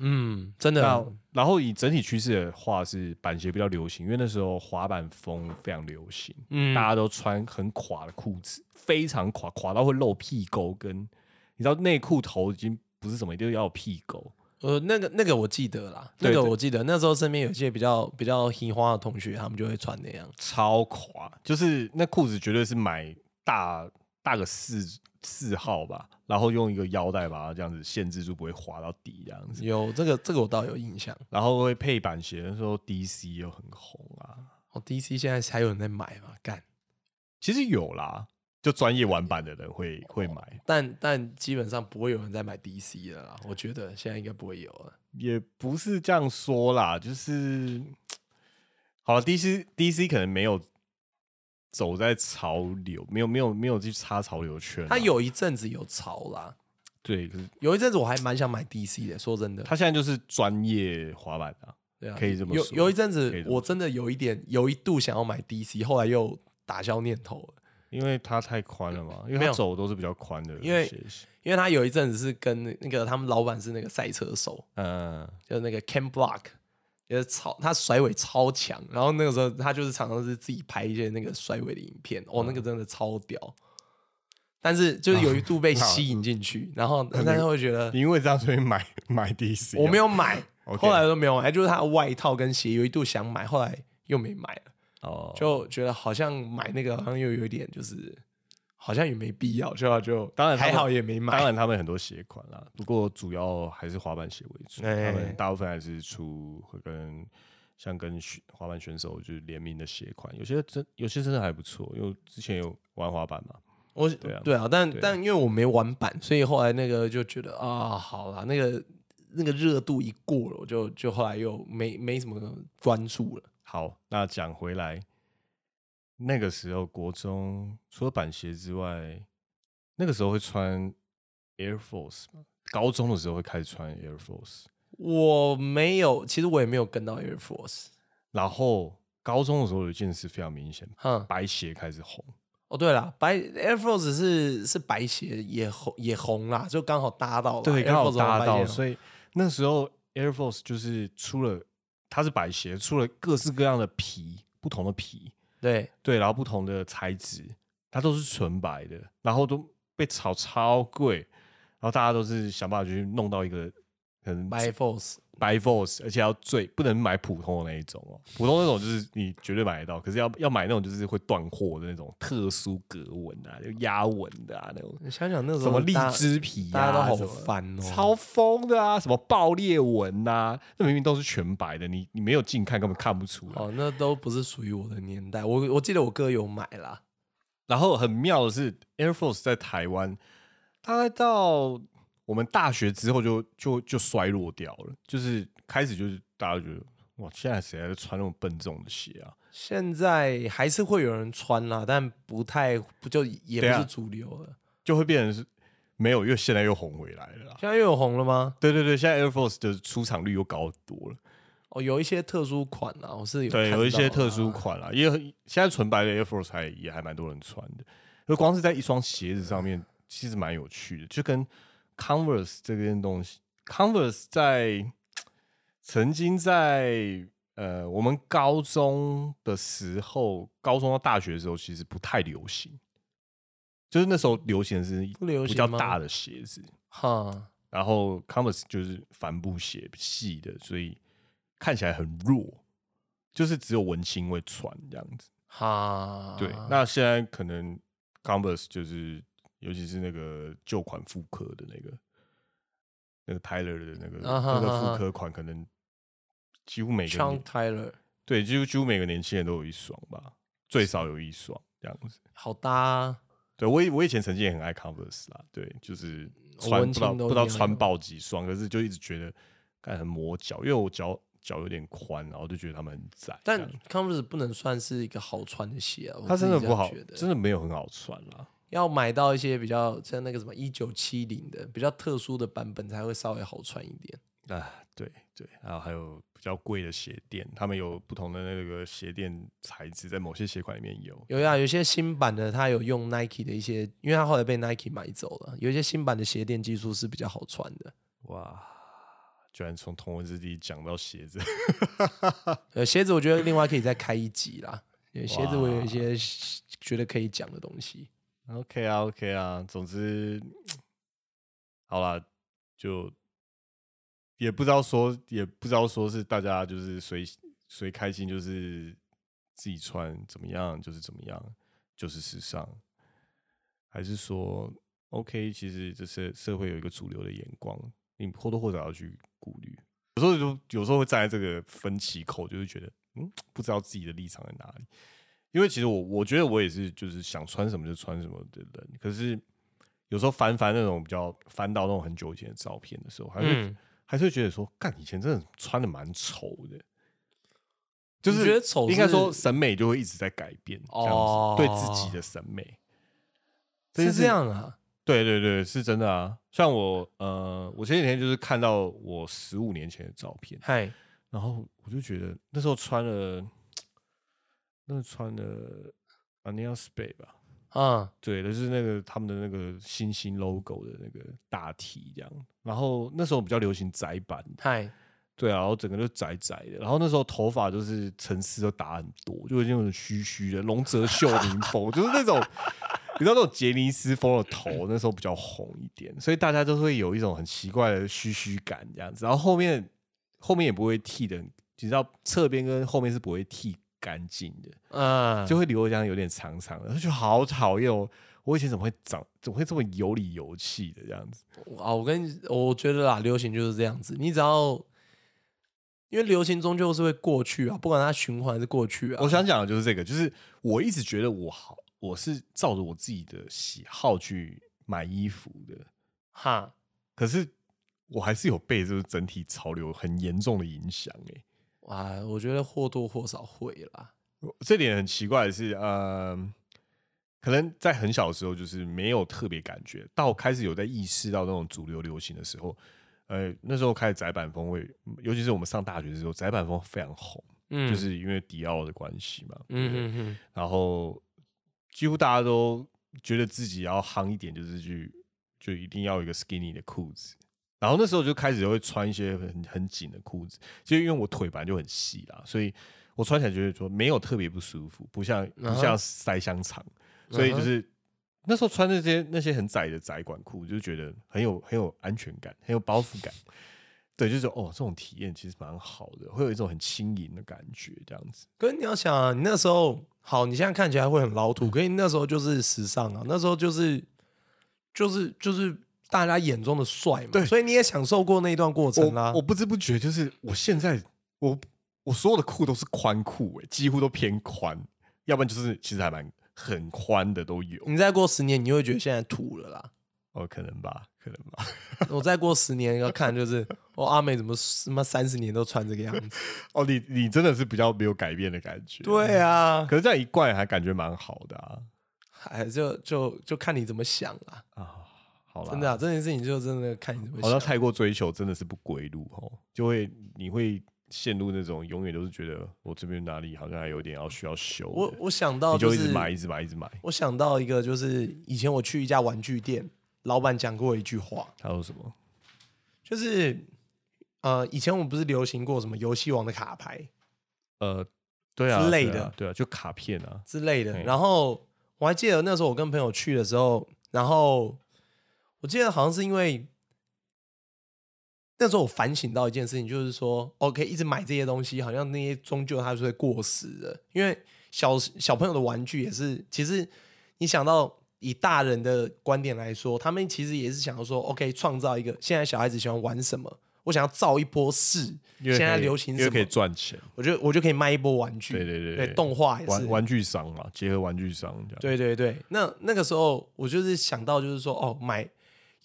嗯，真的。然后以整体趋势的话，是板鞋比较流行，因为那时候滑板风非常流行，嗯，大家都穿很垮的裤子，非常垮，垮到会露屁沟，跟你知道内裤头已经不是什么，一定要有屁沟。呃，那个那个我记得啦，那个我记得，那时候身边有些比较比较喜花的同学，他们就会穿那样，超垮，就是那裤子绝对是买大大个四。四号吧，然后用一个腰带把它这样子限制住，不会滑到底这样子。有这个，这个我倒有印象。然后会配板鞋，那时候 DC 又很红啊。哦，DC 现在还有人在买吗？干，其实有啦，就专业玩板的人会会买，但但基本上不会有人在买 DC 的啦。我觉得现在应该不会有了。也不是这样说啦，就是 好了，DC DC 可能没有。走在潮流，没有没有没有去插潮流圈。他有一阵子有潮啦，对，可是有一阵子我还蛮想买 DC 的。说真的，他现在就是专业滑板啊，对啊，可以这么说。有有一阵子，我真的有一点有一度想要买 DC，后来又打消念头了，因为它太宽了嘛，因为走都是比较宽的。因为因为他有一阵子是跟那个他们老板是那个赛车手，嗯，就那个 Ken Block。也超他甩尾超强，然后那个时候他就是常常是自己拍一些那个甩尾的影片，哦，那个真的超屌。但是就是有一度被吸引进去，然后但是会觉得因为这样所以买买 DC，我没有买，后来都没有买，就是他的外套跟鞋有一度想买，后来又没买了。哦，就觉得好像买那个好像又有一点就是。好像也没必要，就就当然还好也没买。当然他们很多鞋款啦，不过主要还是滑板鞋为主。他们大部分还是出会跟像跟滑板选手就是联名的鞋款，有些真有些真的还不错。因为之前有玩滑板嘛，我对啊对啊，但但因为我没玩板，所以后来那个就觉得啊，好啦，那个那个热度一过了，我就就后来又没没什么关注了。好，那讲回来。那个时候，国中除了板鞋之外，那个时候会穿 Air Force 吗？高中的时候会开始穿 Air Force。我没有，其实我也没有跟到 Air Force。然后高中的时候有一件事非常明显，白鞋开始红。哦，对了，白 Air Force 是是白鞋也红也红啦，就刚好搭到，对，刚好搭到。所以那时候 Air Force 就是出了，它是白鞋，出了各式各样的皮，不同的皮。对。对，然后不同的材质，它都是纯白的，然后都被炒超贵，然后大家都是想办法去弄到一个可能白 force 白 force，而且要最不能买普通的那一种哦，普通那种就是你绝对买得到，可是要要买那种就是会断货的那种特殊格纹啊，就压纹的啊那种。你想想那种什么荔枝皮，大家都好烦哦，超疯的啊，什么爆裂纹呐，那明明都是全白的，你你没有近看根本看不出来。哦，那都不是属于我的年代，我我记得我哥有买啦。然后很妙的是，Air Force 在台湾大概到。我们大学之后就就就衰落掉了，就是开始就是大家觉得哇，现在谁还在穿那种笨重的鞋啊？现在还是会有人穿啦，但不太不就也不是主流了，就会变成是没有，因为现在又红回来了。现在又有红了吗？对对对，现在 Air Force 的出场率又高多了。哦，有一些特殊款啊，我是有对有一些特殊款啊，也现在纯白的 Air Force 还也还蛮多人穿的，就光是在一双鞋子上面，其实蛮有趣的，就跟。Converse 这件东西，Converse 在曾经在呃我们高中的时候，高中到大学的时候，其实不太流行。就是那时候流行的是比较大的鞋子，哈。然后 Converse 就是帆布鞋，细的，所以看起来很弱，就是只有文青会穿这样子。哈，对。那现在可能 Converse 就是。尤其是那个旧款复刻的那个，那个 Tyler 的那个那个复刻款，可能几乎每个 Tyler 对，几乎几乎每个年轻人都有一双吧，最少有一双这样子。好搭，对我以我以前曾经也很爱 Converse 啦，对，就是穿不知道不知道穿爆几双，可是就一直觉得感很磨脚，因为我脚脚有点宽，然后就觉得他们很窄。但 Converse 不能算是一个好穿的鞋啊，它真的不好，真的没有很好穿啦。要买到一些比较像那个什么一九七零的比较特殊的版本才会稍微好穿一点啊，对对，然后还有比较贵的鞋垫，他们有不同的那个鞋垫材质，在某些鞋款里面有有呀，有些新版的它有用 Nike 的一些，因为它后来被 Nike 买走了，有一些新版的鞋垫技术是比较好穿的。哇，居然从同文字地讲到鞋子，呃，鞋子我觉得另外可以再开一集啦，鞋子我有一些觉得可以讲的东西。OK 啊，OK 啊，总之，好了，就也不知道说，也不知道说是大家就是随随开心，就是自己穿怎么样就是怎么样，就是时尚，还是说 OK？其实这是社会有一个主流的眼光，你或多或少要去顾虑。有时候就有时候会站在这个分歧口，就是觉得嗯，不知道自己的立场在哪里。因为其实我我觉得我也是，就是想穿什么就穿什么的人。可是有时候翻翻那种比较翻到那种很久以前的照片的时候，还是还是会觉得说，干以前真的穿的蛮丑的。就是觉得丑，应该说审美就会一直在改变，这样子对自己的审美是这样啊？对对对，是真的啊。像我呃，我前几天就是看到我十五年前的照片，嗨，然后我就觉得那时候穿了。那穿的 a n i a s p a y 吧，啊，对，就是那个他们的那个星星 logo 的那个大 T 这样。然后那时候比较流行窄版，嗨，对啊，然后整个就窄窄的，然后那时候头发就是层次都打很多，就那种虚虚的龙泽秀明风，就是那种你知道那种杰尼斯风的头，那时候比较红一点，所以大家都会有一种很奇怪的虚虚感这样子，然后后面后面也不会剃的，你知道侧边跟后面是不会剃干净的，嗯，就会留这样有点长长的，就好讨厌哦。我以前怎么会长，怎么会这么有理有气的这样子啊？我跟你，我觉得啦，流行就是这样子。你只要，因为流行终究是会过去啊，不管它循环还是过去啊。我想讲的就是这个，就是我一直觉得我好，我是照着我自己的喜好去买衣服的，哈。可是我还是有被这个整体潮流很严重的影响哎。哇，我觉得或多或少会啦。这点很奇怪的是，呃。可能在很小的时候，就是没有特别感觉，到开始有在意识到那种主流流行的时候，呃，那时候开始窄版风会，尤其是我们上大学的时候，窄版风非常红，嗯，就是因为迪奥的关系嘛，嗯嗯嗯，然后几乎大家都觉得自己要夯一点，就是去就一定要一个 skinny 的裤子，然后那时候就开始会穿一些很很紧的裤子，就因为我腿本来就很细啦，所以我穿起来觉得说没有特别不舒服，不像不像塞香肠。所以就是那时候穿那些那些很窄的窄管裤，就觉得很有很有安全感，很有包袱感。对，就是哦，这种体验其实蛮好的，会有一种很轻盈的感觉，这样子。可是你要想啊，你那时候好，你现在看起来会很老土，可是那时候就是时尚啊，那时候就是就是就是大家眼中的帅嘛。对，所以你也享受过那一段过程啊。我不知不觉就是我现在我我所有的裤都是宽裤，哎，几乎都偏宽，要不然就是其实还蛮。很宽的都有。你再过十年，你会觉得现在土了啦。哦，可能吧，可能吧。我再过十年要看，就是哦，阿美怎么什么三十年都穿这个样子？哦，你你真的是比较没有改变的感觉。对啊，可是这样一怪还感觉蛮好的啊。还就就就看你怎么想啦。啊。好了，真的啊，这件事情就真的看你怎么。好像太过追求真的是不归路哦，就会你会。陷入那种永远都是觉得我这边哪里好像还有点要需要修。我我想到就一直买，一直买，一直买。我想到一个，就是以前我去一家玩具店，老板讲过一句话。他说什么？就是呃，以前我们不是流行过什么游戏王的卡牌？呃，对啊，之类的，对啊，就卡片啊之类的。然后我还记得那时候我跟朋友去的时候，然后我记得好像是因为。那时候我反省到一件事情，就是说，OK，一直买这些东西，好像那些终究它是会过时的。因为小小朋友的玩具也是，其实你想到以大人的观点来说，他们其实也是想要说，OK，创造一个现在小孩子喜欢玩什么，我想要造一波势，现在流行什么可以赚钱，我觉得我就可以卖一波玩具。对对对，动画也是玩具商嘛，结合玩具商这样。对对对，那那个时候我就是想到，就是说，哦，买。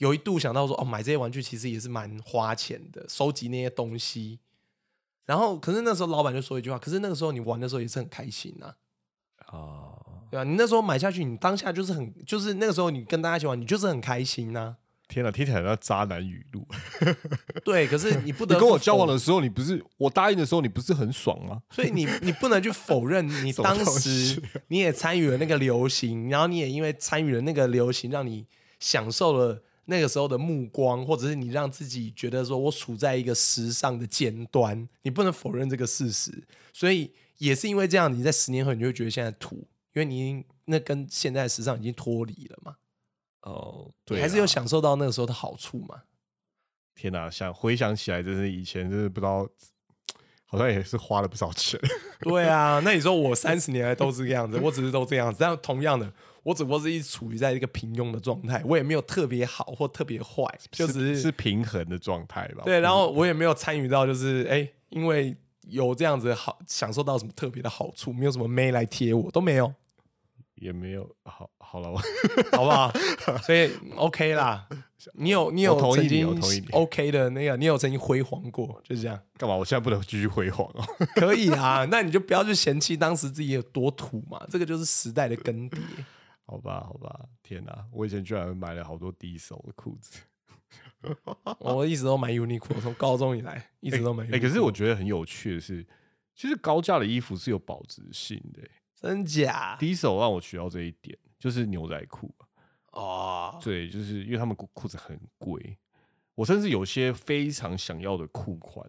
有一度想到说，哦，买这些玩具其实也是蛮花钱的，收集那些东西。然后，可是那时候老板就说一句话，可是那个时候你玩的时候也是很开心呐。哦，对啊？你那时候买下去，你当下就是很，就是那个时候你跟大家一起玩，你就是很开心呐。天哪，听起来像渣男语录。对，可是你不得跟我交往的时候，你不是我答应的时候，你不是很爽吗？所以你你不能去否认，你当时你也参与了那个流行，然后你也因为参与了那个流行，让你享受了。那个时候的目光，或者是你让自己觉得说，我处在一个时尚的尖端，你不能否认这个事实。所以也是因为这样，你在十年后，你就会觉得现在土，因为你那跟现在时尚已经脱离了嘛。哦，对，还是有享受到那个时候的好处嘛。天哪，想回想起来，真是以前真是不知道，好像也是花了不少钱。对啊，那你说我三十年来都是这个样子，我只是都这样子，但同样的。我只不过是一直处于在一个平庸的状态，我也没有特别好或特别坏，就只是是平衡的状态吧。对，然后我也没有参与到，就是哎，因为有这样子好享受到什么特别的好处，没有什么妹来贴我，都没有，也没有。好，好了，好不好？所以 OK 啦。你有你有曾经 OK 的那个，你有曾经辉煌过，就是这样。干嘛？我现在不能继续辉煌哦？可以啊，那你就不要去嫌弃当时自己有多土嘛，这个就是时代的更迭。好吧，好吧，天哪！我以前居然买了好多低手的裤子，我一直都买 Uniqlo，从高中以来一直都买。哎，可是我觉得很有趣的是，其实高价的衣服是有保值性的，真假？低手让我学到这一点，就是牛仔裤哦，对，就是因为他们裤裤子很贵，我甚至有些非常想要的裤款，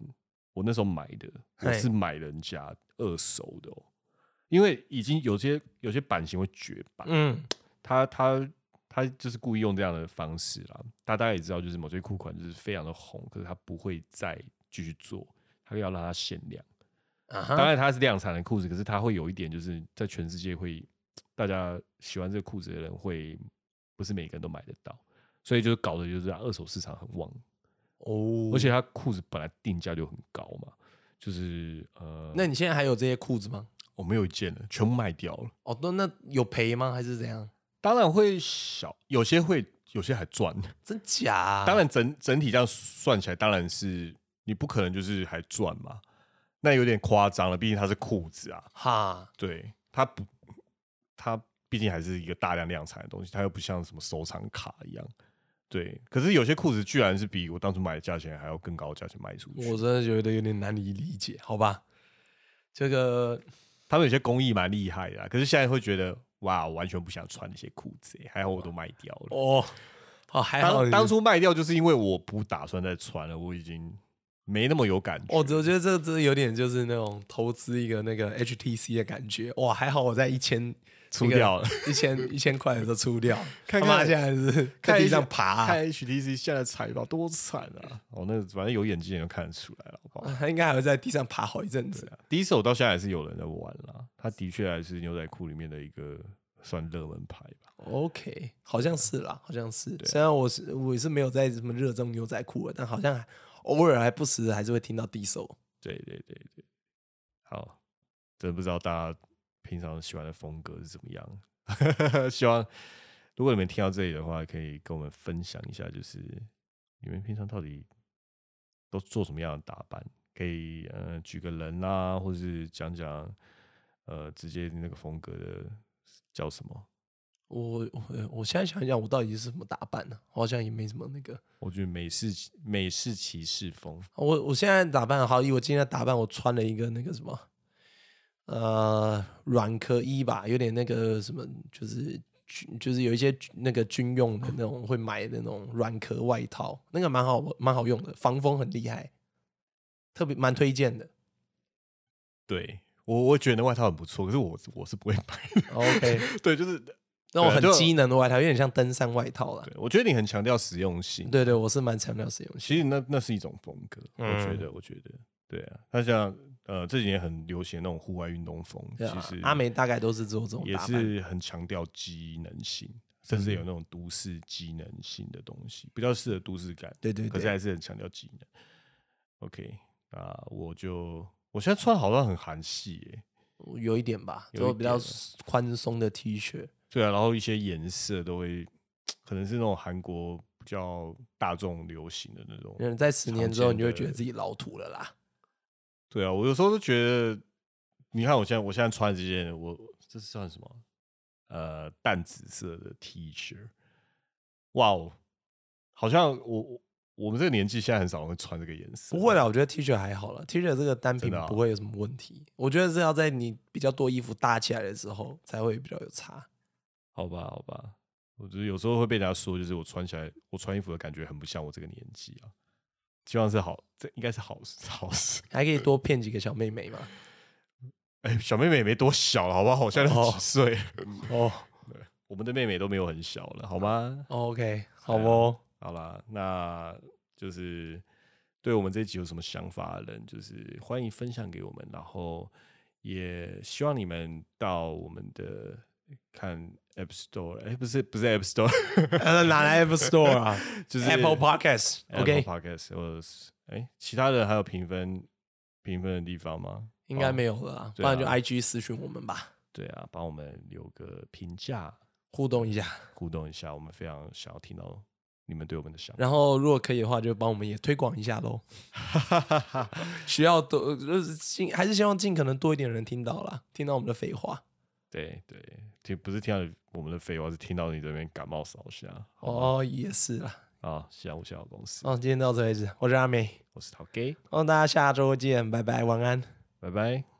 我那时候买的，我是买人家二手的哦，因为已经有些有些版型会绝版，嗯，他他他就是故意用这样的方式啦。大家也知道，就是某些裤款就是非常的红，可是他不会再继续做，他要让它限量。当然它是量产的裤子，可是它会有一点，就是在全世界会大家喜欢这个裤子的人会不是每个人都买得到，所以就是搞的就是二手市场很旺。哦，而且它裤子本来定价就很高嘛，就是呃，那你现在还有这些裤子吗？我没有一件了，全部卖掉了。哦，那那有赔吗？还是怎样？当然会小，有些会，有些还赚。真假？当然整整体这样算起来，当然是你不可能就是还赚嘛，那有点夸张了。毕竟它是裤子啊，哈，对，它不，它毕竟还是一个大量量产的东西，它又不像什么收藏卡一样。对，可是有些裤子居然是比我当初买的价钱还要更高的价钱卖出去，我真的觉得有点难以理解。好吧，这个他们有些工艺蛮厉害的，可是现在会觉得哇，完全不想穿那些裤子，还好我都卖掉了。哦，哦，还好当初卖掉就是因为我不打算再穿了，我已经没那么有感觉。哦，我觉得这这有点就是那种投资一个那个 HTC 的感觉。哇，还好我在一千。出掉了 一千一千块的时候出掉，他妈现在是在地上爬。看 HTC 现在财报多惨啊！哦，那反正有眼睛就看得出来了，好不好？他应该还会在地上爬好一阵子啊。第一手到现在还是有人在玩啦，他的确还是牛仔裤里面的一个算热门牌吧。OK，好像是啦，好像是。虽然我是我也是没有在什么热衷牛仔裤的，但好像偶尔还不时还是会听到第一手。对对对对，好，真不知道大家。平常喜欢的风格是怎么样？希望如果你们听到这里的话，可以跟我们分享一下，就是你们平常到底都做什么样的打扮？可以呃举个人啊，或者是讲讲呃直接那个风格的叫什么？我我我现在想一想，我到底是什么打扮呢？好像也没什么那个。我觉得美式美式骑士风。我我现在打扮好，因为我今天打扮我穿了一个那个什么。呃，软壳衣吧，有点那个什么，就是就是有一些那个军用的那种会买的那种软壳外套，那个蛮好蛮好用的，防风很厉害，特别蛮推荐的。对我我觉得那外套很不错，可是我我是不会买。OK，对，就是那种很机能的外套，有点像登山外套了。我觉得你很强调实用性。对对，我是蛮强调实用性。其实那那是一种风格，我觉得，我觉得，对啊，他像。呃，这几年很流行那种户外运动风，其实阿美大概都是做这种，也是很强调机能性，甚至有那种都市机能性的东西，比较适合都市感。对对，可是还是很强调机能。OK，那我就我现在穿好像很韩系耶，有一点吧，就比较宽松的 T 恤。对啊，然后一些颜色都会，可能是那种韩国比较大众流行的那种。在十年之后，你就会觉得自己老土了啦。对啊，我有时候都觉得，你看我现在我现在穿这件，我这是算什么？呃，淡紫色的 T 恤。哇哦，好像我我我们这个年纪现在很少会穿这个颜色。不会啦，我觉得 T 恤还好了，T 恤这个单品不会有什么问题。我觉得是要在你比较多衣服搭起来的时候才会比较有差。好吧，好吧，我觉得有时候会被人家说，就是我穿起来我穿衣服的感觉很不像我这个年纪啊。希望是好，这应该是好事，好事。还可以多骗几个小妹妹嘛？哎，小妹妹也没多小了，好不好？好像都几岁哦。对，我们的妹妹都没有很小了，好吗？OK，好不？好了，那就是对我们这集有什么想法的人，就是欢迎分享给我们，然后也希望你们到我们的看。App Store，哎，不是不是 App Store，哪来 App Store 啊？就是 Apple Podcast，OK Podcast，或者是哎，其他的还有评分评分的地方吗？应该没有了，不然就 IG 私讯我们吧。对啊，帮我们留个评价，互动一下，互动一下，我们非常想要听到你们对我们的想法。然后如果可以的话，就帮我们也推广一下喽。需要多就是尽还是希望尽可能多一点人听到啦，听到我们的废话。对对，听不是听到我们的废话，是听到你这边感冒烧下。哦，也是啦。啊，下午下午公司。哦，今天到此为止。我是阿美，我是陶 gay。哦，大家下周见，拜拜，晚安，拜拜。